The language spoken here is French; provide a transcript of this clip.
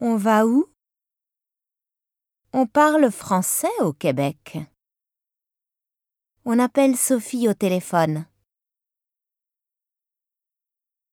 On va où? On parle français au Québec. On appelle Sophie au téléphone.